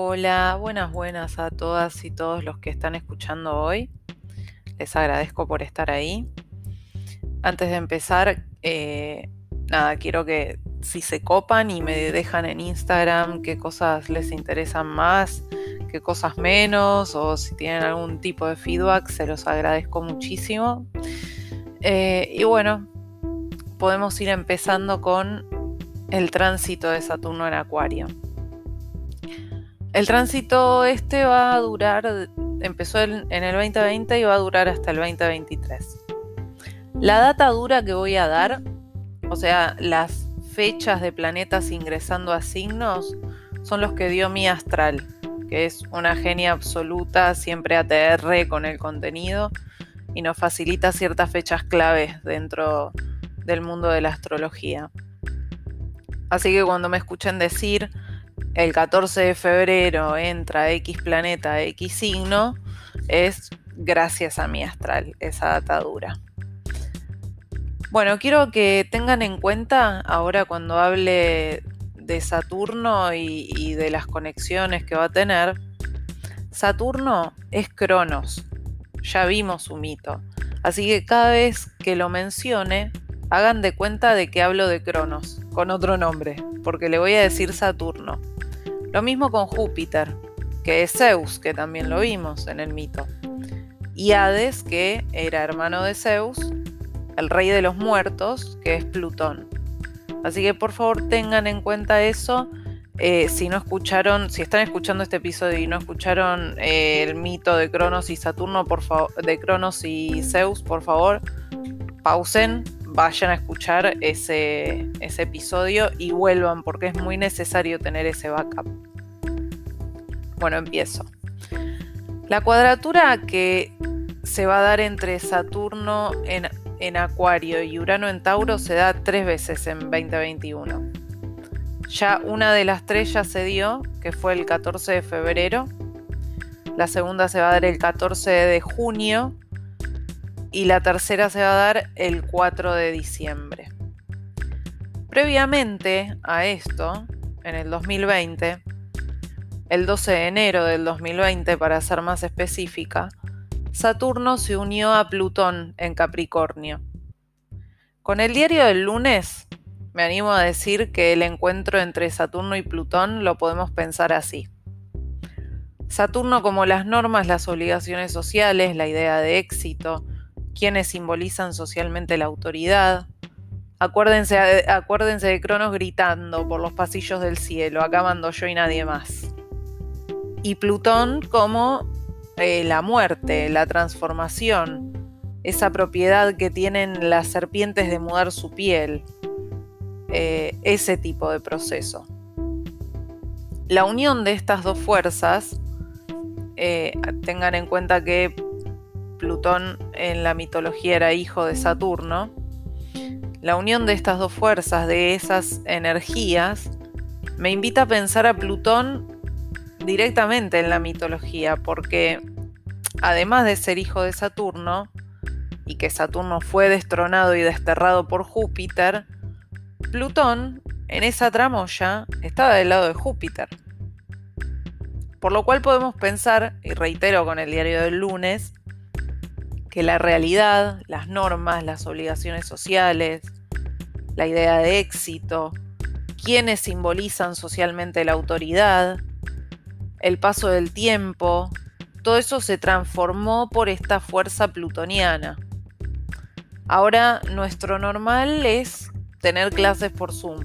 Hola, buenas, buenas a todas y todos los que están escuchando hoy. Les agradezco por estar ahí. Antes de empezar, eh, nada, quiero que si se copan y me dejan en Instagram qué cosas les interesan más, qué cosas menos, o si tienen algún tipo de feedback, se los agradezco muchísimo. Eh, y bueno, podemos ir empezando con el tránsito de Saturno en Acuario. El tránsito este va a durar, empezó en el 2020 y va a durar hasta el 2023. La data dura que voy a dar, o sea, las fechas de planetas ingresando a signos, son los que dio mi astral, que es una genia absoluta, siempre ATR con el contenido y nos facilita ciertas fechas claves dentro del mundo de la astrología. Así que cuando me escuchen decir el 14 de febrero entra X planeta, X signo, es gracias a mi astral, esa atadura. Bueno, quiero que tengan en cuenta ahora cuando hable de Saturno y, y de las conexiones que va a tener, Saturno es Cronos, ya vimos su mito, así que cada vez que lo mencione, hagan de cuenta de que hablo de Cronos, con otro nombre, porque le voy a decir Saturno. Lo mismo con Júpiter, que es Zeus, que también lo vimos en el mito. Y Hades, que era hermano de Zeus, el rey de los muertos, que es Plutón. Así que por favor tengan en cuenta eso. Eh, si no escucharon, si están escuchando este episodio y no escucharon eh, el mito de Cronos y Saturno, por favor, de Cronos y Zeus, por favor, pausen, vayan a escuchar ese, ese episodio y vuelvan porque es muy necesario tener ese backup. Bueno, empiezo. La cuadratura que se va a dar entre Saturno en, en, Acuario y Urano en Tauro se da tres veces en 2021. Ya una de las tres ya se dio, que fue el 14 de febrero. La segunda se va a dar el 14 de junio y la tercera se va a dar el 4 de diciembre. Previamente a esto, en el 2020, el 12 de enero del 2020 para ser más específica, Saturno se unió a Plutón en Capricornio. Con el diario del lunes, me animo a decir que el encuentro entre Saturno y Plutón lo podemos pensar así. Saturno como las normas, las obligaciones sociales, la idea de éxito, quienes simbolizan socialmente la autoridad. Acuérdense, acuérdense de Cronos gritando por los pasillos del cielo, acá mando yo y nadie más. Y Plutón como eh, la muerte, la transformación, esa propiedad que tienen las serpientes de mudar su piel, eh, ese tipo de proceso. La unión de estas dos fuerzas, eh, tengan en cuenta que Plutón en la mitología era hijo de Saturno, la unión de estas dos fuerzas, de esas energías, me invita a pensar a Plutón directamente en la mitología, porque además de ser hijo de Saturno, y que Saturno fue destronado y desterrado por Júpiter, Plutón en esa tramoya estaba del lado de Júpiter. Por lo cual podemos pensar, y reitero con el diario del lunes, que la realidad, las normas, las obligaciones sociales, la idea de éxito, quienes simbolizan socialmente la autoridad, el paso del tiempo, todo eso se transformó por esta fuerza plutoniana. Ahora nuestro normal es tener clases por Zoom.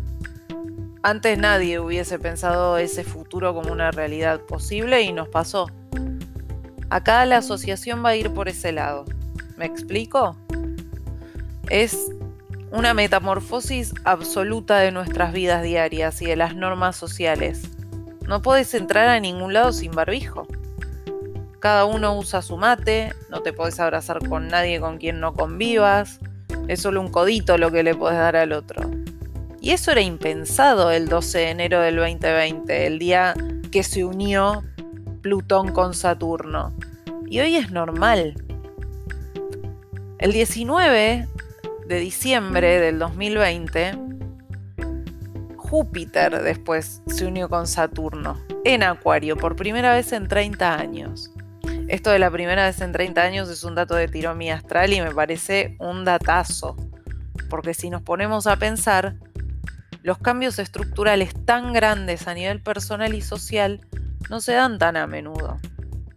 Antes nadie hubiese pensado ese futuro como una realidad posible y nos pasó. Acá la asociación va a ir por ese lado. ¿Me explico? Es una metamorfosis absoluta de nuestras vidas diarias y de las normas sociales. No puedes entrar a ningún lado sin barbijo. Cada uno usa su mate, no te puedes abrazar con nadie con quien no convivas, es solo un codito lo que le puedes dar al otro. Y eso era impensado el 12 de enero del 2020, el día que se unió Plutón con Saturno. Y hoy es normal. El 19 de diciembre del 2020, Júpiter después se unió con Saturno en Acuario por primera vez en 30 años. Esto de la primera vez en 30 años es un dato de tirón astral y me parece un datazo. Porque si nos ponemos a pensar, los cambios estructurales tan grandes a nivel personal y social no se dan tan a menudo.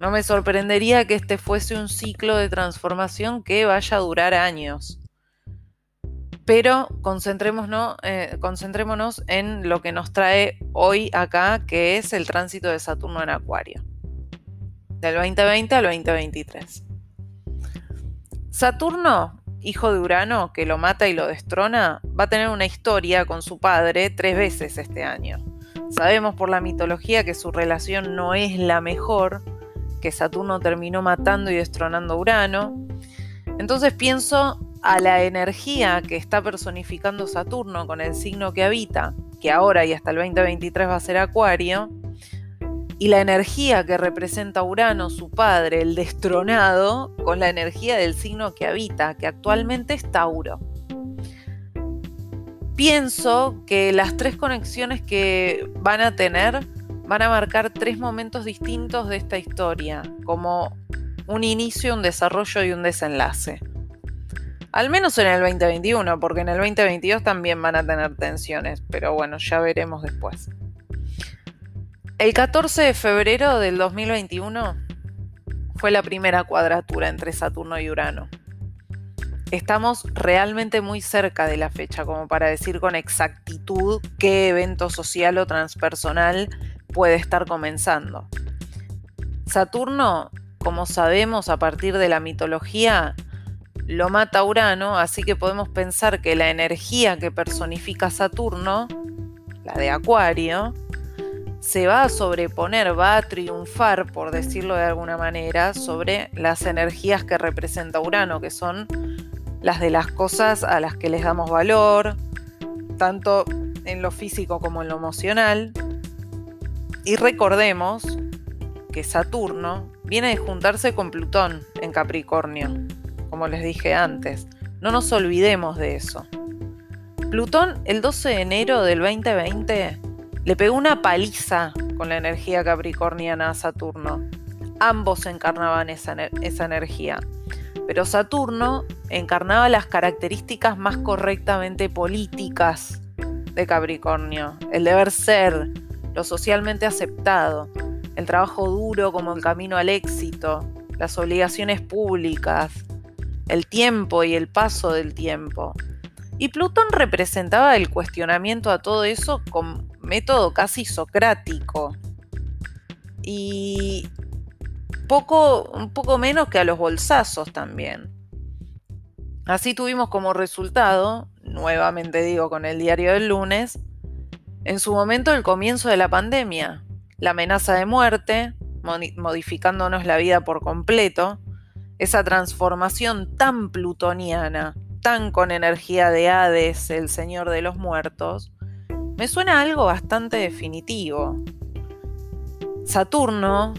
No me sorprendería que este fuese un ciclo de transformación que vaya a durar años. Pero concentrémonos, eh, concentrémonos en lo que nos trae hoy acá, que es el tránsito de Saturno en Acuario, del 2020 al 2023. Saturno hijo de Urano, que lo mata y lo destrona, va a tener una historia con su padre tres veces este año. Sabemos por la mitología que su relación no es la mejor, que Saturno terminó matando y destronando Urano. Entonces pienso a la energía que está personificando Saturno con el signo que habita, que ahora y hasta el 2023 va a ser Acuario, y la energía que representa Urano, su padre, el destronado, con la energía del signo que habita, que actualmente es Tauro. Pienso que las tres conexiones que van a tener van a marcar tres momentos distintos de esta historia, como un inicio, un desarrollo y un desenlace. Al menos en el 2021, porque en el 2022 también van a tener tensiones, pero bueno, ya veremos después. El 14 de febrero del 2021 fue la primera cuadratura entre Saturno y Urano. Estamos realmente muy cerca de la fecha como para decir con exactitud qué evento social o transpersonal puede estar comenzando. Saturno, como sabemos a partir de la mitología, lo mata Urano, así que podemos pensar que la energía que personifica Saturno, la de Acuario, se va a sobreponer, va a triunfar, por decirlo de alguna manera, sobre las energías que representa Urano, que son las de las cosas a las que les damos valor, tanto en lo físico como en lo emocional. Y recordemos que Saturno viene de juntarse con Plutón en Capricornio, como les dije antes. No nos olvidemos de eso. Plutón el 12 de enero del 2020 le pegó una paliza con la energía capricorniana a Saturno. Ambos encarnaban esa, esa energía. Pero Saturno encarnaba las características más correctamente políticas de Capricornio. El deber ser, lo socialmente aceptado, el trabajo duro como el camino al éxito, las obligaciones públicas, el tiempo y el paso del tiempo. Y Plutón representaba el cuestionamiento a todo eso con método casi socrático. Y poco, un poco menos que a los bolsazos también. Así tuvimos como resultado, nuevamente digo con el diario del lunes, en su momento el comienzo de la pandemia, la amenaza de muerte, modificándonos la vida por completo, esa transformación tan plutoniana tan con energía de Hades, el Señor de los Muertos, me suena algo bastante definitivo. Saturno,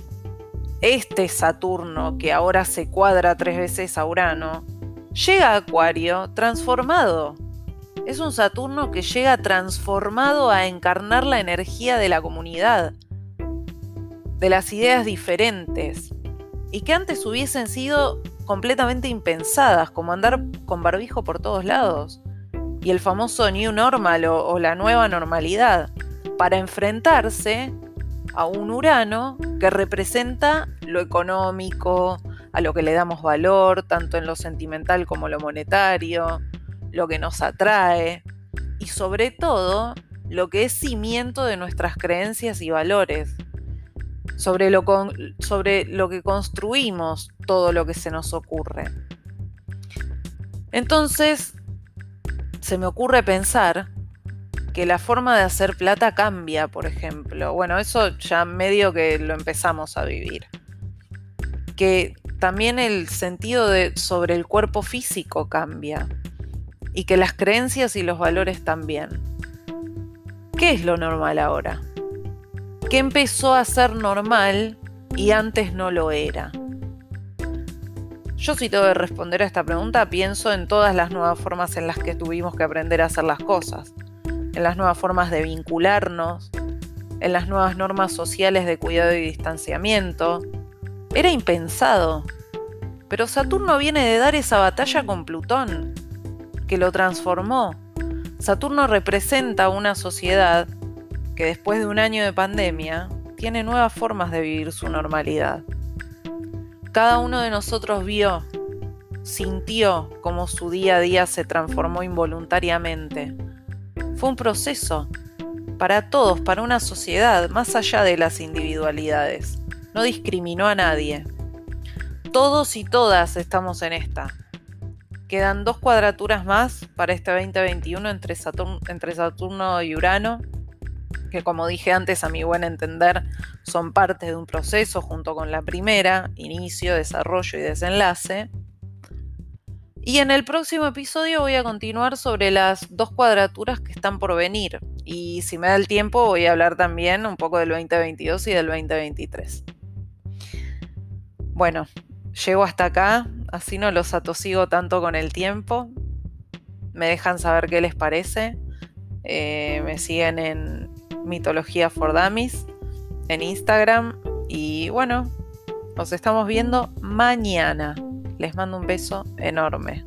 este Saturno que ahora se cuadra tres veces a Urano, llega a Acuario transformado. Es un Saturno que llega transformado a encarnar la energía de la comunidad, de las ideas diferentes, y que antes hubiesen sido completamente impensadas, como andar con barbijo por todos lados, y el famoso New Normal o, la nueva normalidad, para enfrentarse a un Urano que representa lo económico, a lo que le damos valor, tanto en lo sentimental como lo monetario, lo que nos atrae y sobre todo lo que es cimiento de nuestras creencias y valores, sobre lo, sobre lo que construimos todo lo que se nos ocurre. Entonces, se me ocurre pensar que la forma de hacer plata cambia, por ejemplo. Bueno, eso ya medio que lo empezamos a vivir. Que también el sentido de, sobre el cuerpo físico cambia. Y que las creencias y los valores también. ¿Qué es lo normal ahora? ¿Qué empezó a ser normal y antes no lo era? Yo si tengo que responder a esta pregunta pienso en todas las nuevas formas en las que tuvimos que aprender a hacer las cosas. en las nuevas formas de vincularnos, en las nuevas normas sociales de cuidado y distanciamiento. Era impensado. Pero Saturno viene de dar esa batalla con Plutón, que lo transformó. Saturno representa una sociedad que después de un año de pandemia tiene nuevas formas de vivir su normalidad. Cada uno de nosotros vio, sintió cómo su día a día se transformó involuntariamente. Fue un proceso para todos, para una sociedad, más allá de las individualidades. No discriminó a nadie. Todos y todas estamos en esta. Quedan dos cuadraturas más para este 2021 entre Saturno, y Urano, que como dije antes, a mi buen entender, son parte de un proceso junto con la primera, inicio, desarrollo y desenlace. Y en el próximo episodio voy a continuar sobre las dos cuadraturas que están por venir. Y si me da el tiempo voy a hablar también un poco del 2022 y del 2023. Bueno, llego hasta acá, así no los atosigo tanto con el tiempo. Me dejan saber qué les parece. Eh, me siguen en Mitología for Dummies en Instagram. Y bueno, nos estamos viendo mañana. Les mando un beso enorme.